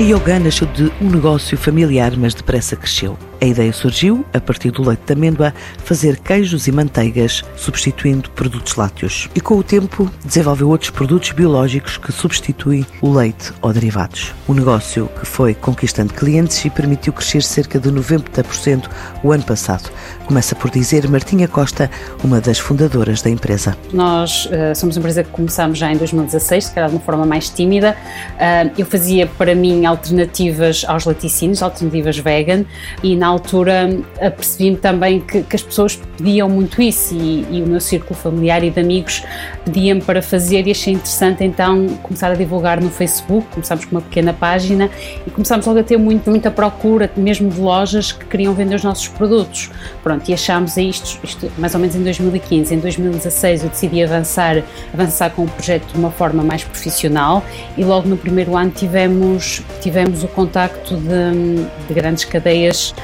Yoga nasceu de um negócio familiar, mas depressa cresceu. A ideia surgiu, a partir do leite de amêndoa, fazer queijos e manteigas, substituindo produtos lácteos. E com o tempo, desenvolveu outros produtos biológicos que substituem o leite ou derivados. Um negócio que foi conquistando clientes e permitiu crescer cerca de 90% o ano passado. Começa por dizer Martinha Costa, uma das fundadoras da empresa. Nós uh, somos uma empresa que começámos já em 2016, se calhar de uma forma mais tímida. Uh, eu fazia para mim alternativas aos laticínios, alternativas vegan, e na altura apercebi-me também que, que, as pessoas pediam muito isso e, e o meu círculo familiar e de amigos pediam-me para fazer e achei interessante então começar a divulgar no Facebook, começámos com uma pequena página e começámos logo a ter muito, muita procura, mesmo de lojas que queriam vender os nossos produtos. Pronto, e achámos isto, isto mais ou menos em 2015. Em 2016 eu decidi avançar, avançar com o projeto de uma forma mais profissional e logo no primeiro ano tivemos, tivemos o contacto de, de grandes cadeias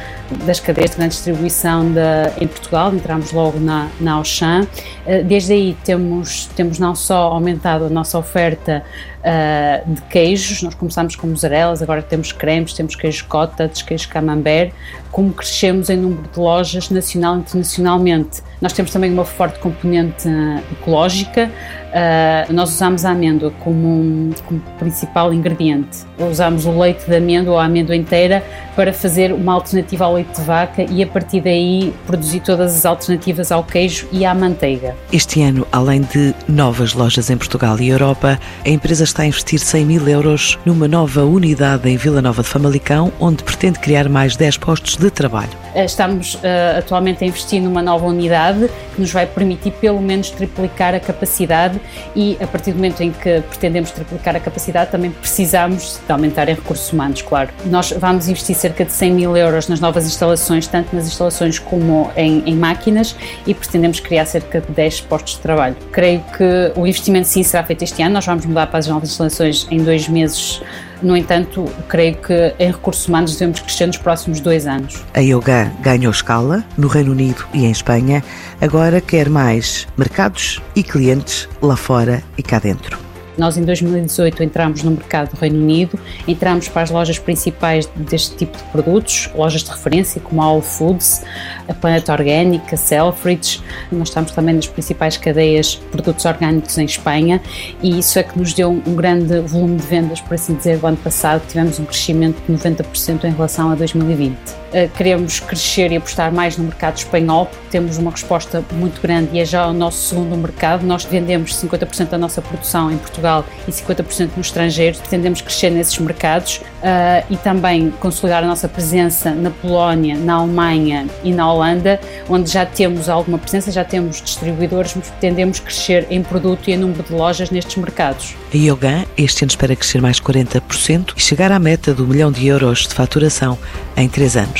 das cadeias de grande distribuição de, em Portugal, entramos logo na, na Auchan. Eh, desde aí temos, temos não só aumentado a nossa oferta uh, de queijos, nós começamos com mozzarelas, agora temos cremes, temos queijo cottage, queijo camembert, como crescemos em número de lojas nacional e internacionalmente. Nós temos também uma forte componente ecológica, uh, nós usamos a amêndoa como, um, como principal ingrediente. Usamos o leite de amêndoa ou a amêndoa inteira para fazer uma alternativa ao leite de vaca e a partir daí produzir todas as alternativas ao queijo e à manteiga. Este ano, além de novas lojas em Portugal e Europa, a empresa está a investir 100 mil euros numa nova unidade em Vila Nova de Famalicão, onde pretende criar mais 10 postos de trabalho. Eh, estamos uh, atualmente a investir numa nova unidade que nos vai permitir pelo menos triplicar a capacidade e a partir do momento em que pretendemos triplicar a capacidade também precisamos de aumentar em recursos humanos, claro. Nós vamos investir cerca de 100 mil euros nas novas instalações, tanto nas instalações como em, em máquinas e pretendemos criar cerca de 10 postos de trabalho. Creio que o investimento sim será feito este ano, nós vamos mudar para as novas instalações em dois meses no entanto, creio que em recursos humanos devemos crescer nos próximos dois anos. A Yoga ganhou escala no Reino Unido e em Espanha, agora quer mais mercados e clientes lá fora e cá dentro. Nós em 2018 entramos no mercado do Reino Unido, entramos para as lojas principais deste tipo de produtos, lojas de referência como a All Foods, a Planet Orgânica, Selfridges. Nós estamos também nas principais cadeias de produtos orgânicos em Espanha e isso é que nos deu um grande volume de vendas, por assim dizer, o ano passado tivemos um crescimento de 90% em relação a 2020. Eh, queremos crescer e apostar mais no mercado espanhol porque temos uma resposta muito grande e é já o nosso segundo mercado. Nós vendemos 50% da nossa produção em Portugal e 50% no estrangeiro. Pretendemos crescer nesses mercados uh, e também consolidar a nossa presença na Polónia, na Alemanha e na Holanda, onde já temos alguma presença, já temos distribuidores, mas pretendemos crescer em produto e em número de lojas nestes mercados. A Yogan este ano espera crescer mais 40% e chegar à meta do milhão de euros de faturação em três anos.